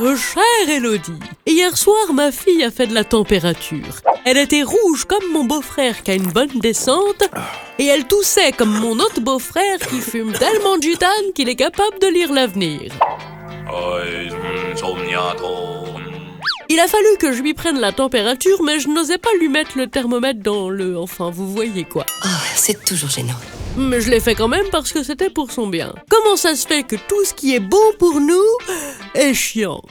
Euh, Chère Elodie, hier soir ma fille a fait de la température. Elle était rouge comme mon beau-frère qui a une bonne descente et elle toussait comme mon autre beau-frère qui fume tellement de gitane qu'il est capable de lire l'avenir. Il a fallu que je lui prenne la température mais je n'osais pas lui mettre le thermomètre dans le... enfin vous voyez quoi. Oh, c'est toujours gênant. Mais je l'ai fait quand même parce que c'était pour son bien. Comment ça se fait que tout ce qui est bon pour nous est chiant?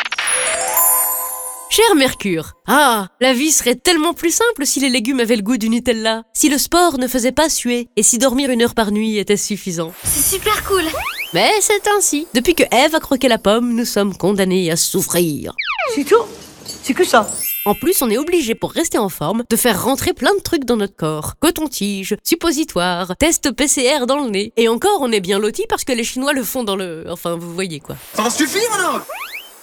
Cher Mercure, ah, la vie serait tellement plus simple si les légumes avaient le goût du Nutella, si le sport ne faisait pas suer et si dormir une heure par nuit était suffisant. C'est super cool. Mais c'est ainsi. Depuis que Ève a croqué la pomme, nous sommes condamnés à souffrir. C'est tout? C'est que ça En plus, on est obligé pour rester en forme de faire rentrer plein de trucs dans notre corps. Coton-tige, suppositoire, test PCR dans le nez. Et encore, on est bien lotis parce que les Chinois le font dans le... Enfin, vous voyez quoi. Ça va suffire maintenant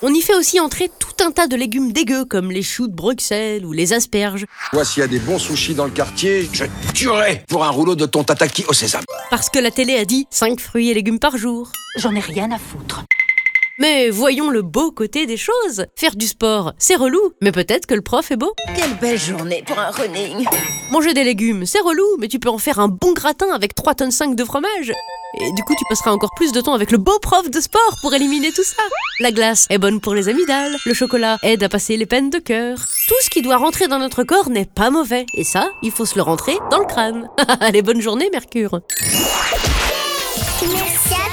On y fait aussi entrer tout un tas de légumes dégueux comme les choux de Bruxelles ou les asperges. Moi, s'il y a des bons sushis dans le quartier, je tuerais pour un rouleau de ton tataki au sésame. Parce que la télé a dit 5 fruits et légumes par jour. J'en ai rien à foutre. Mais voyons le beau côté des choses. Faire du sport, c'est relou, mais peut-être que le prof est beau. Quelle belle journée pour un running. Manger des légumes, c'est relou, mais tu peux en faire un bon gratin avec 3 tonnes 5 de fromage. Et du coup, tu passeras encore plus de temps avec le beau prof de sport pour éliminer tout ça. La glace est bonne pour les amygdales, le chocolat aide à passer les peines de cœur. Tout ce qui doit rentrer dans notre corps n'est pas mauvais. Et ça, il faut se le rentrer dans le crâne. Allez, bonne journée, Mercure. Merci